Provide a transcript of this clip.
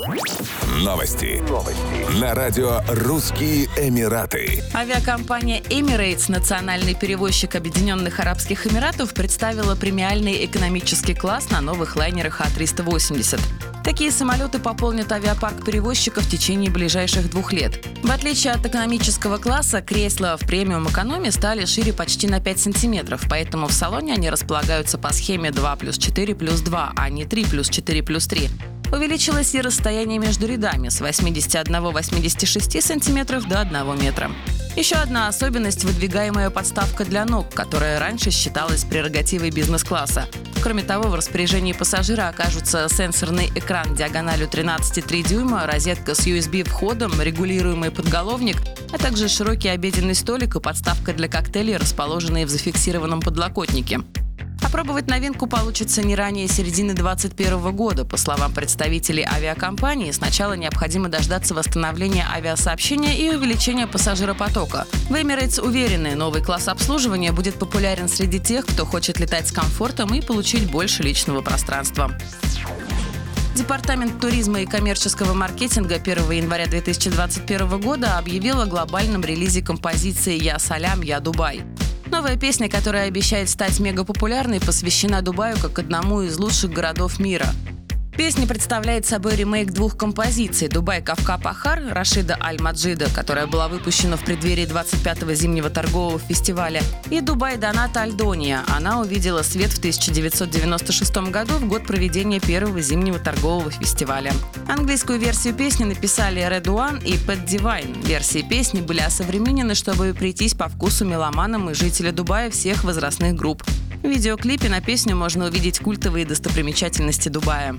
Новости. Новости. На радио «Русские Эмираты». Авиакомпания Emirates, национальный перевозчик Объединенных Арабских Эмиратов, представила премиальный экономический класс на новых лайнерах А380. Такие самолеты пополнят авиапарк перевозчиков в течение ближайших двух лет. В отличие от экономического класса, кресла в премиум экономе стали шире почти на 5 сантиметров, поэтому в салоне они располагаются по схеме 2 плюс 4 плюс 2, а не 3 плюс 4 плюс 3. Увеличилось и расстояние между рядами с 81-86 см до 1 метра. Еще одна особенность – выдвигаемая подставка для ног, которая раньше считалась прерогативой бизнес-класса. Кроме того, в распоряжении пассажира окажутся сенсорный экран диагональю 13,3 дюйма, розетка с USB-входом, регулируемый подголовник, а также широкий обеденный столик и подставка для коктейлей, расположенные в зафиксированном подлокотнике. Опробовать новинку получится не ранее середины 2021 года. По словам представителей авиакомпании, сначала необходимо дождаться восстановления авиасообщения и увеличения пассажиропотока. В Emirates уверены, новый класс обслуживания будет популярен среди тех, кто хочет летать с комфортом и получить больше личного пространства. Департамент туризма и коммерческого маркетинга 1 января 2021 года объявил о глобальном релизе композиции «Я Салям, я Дубай». Новая песня, которая обещает стать мегапопулярной, посвящена Дубаю как одному из лучших городов мира. Песня представляет собой ремейк двух композиций «Дубай Кавка Пахар» Рашида Аль-Маджида, которая была выпущена в преддверии 25-го зимнего торгового фестиваля, и «Дубай Доната Альдония». Она увидела свет в 1996 году, в год проведения первого зимнего торгового фестиваля. Английскую версию песни написали Red One и Pet Divine. Версии песни были осовременены, чтобы прийтись по вкусу меломанам и жителям Дубая всех возрастных групп. В видеоклипе на песню можно увидеть культовые достопримечательности Дубая.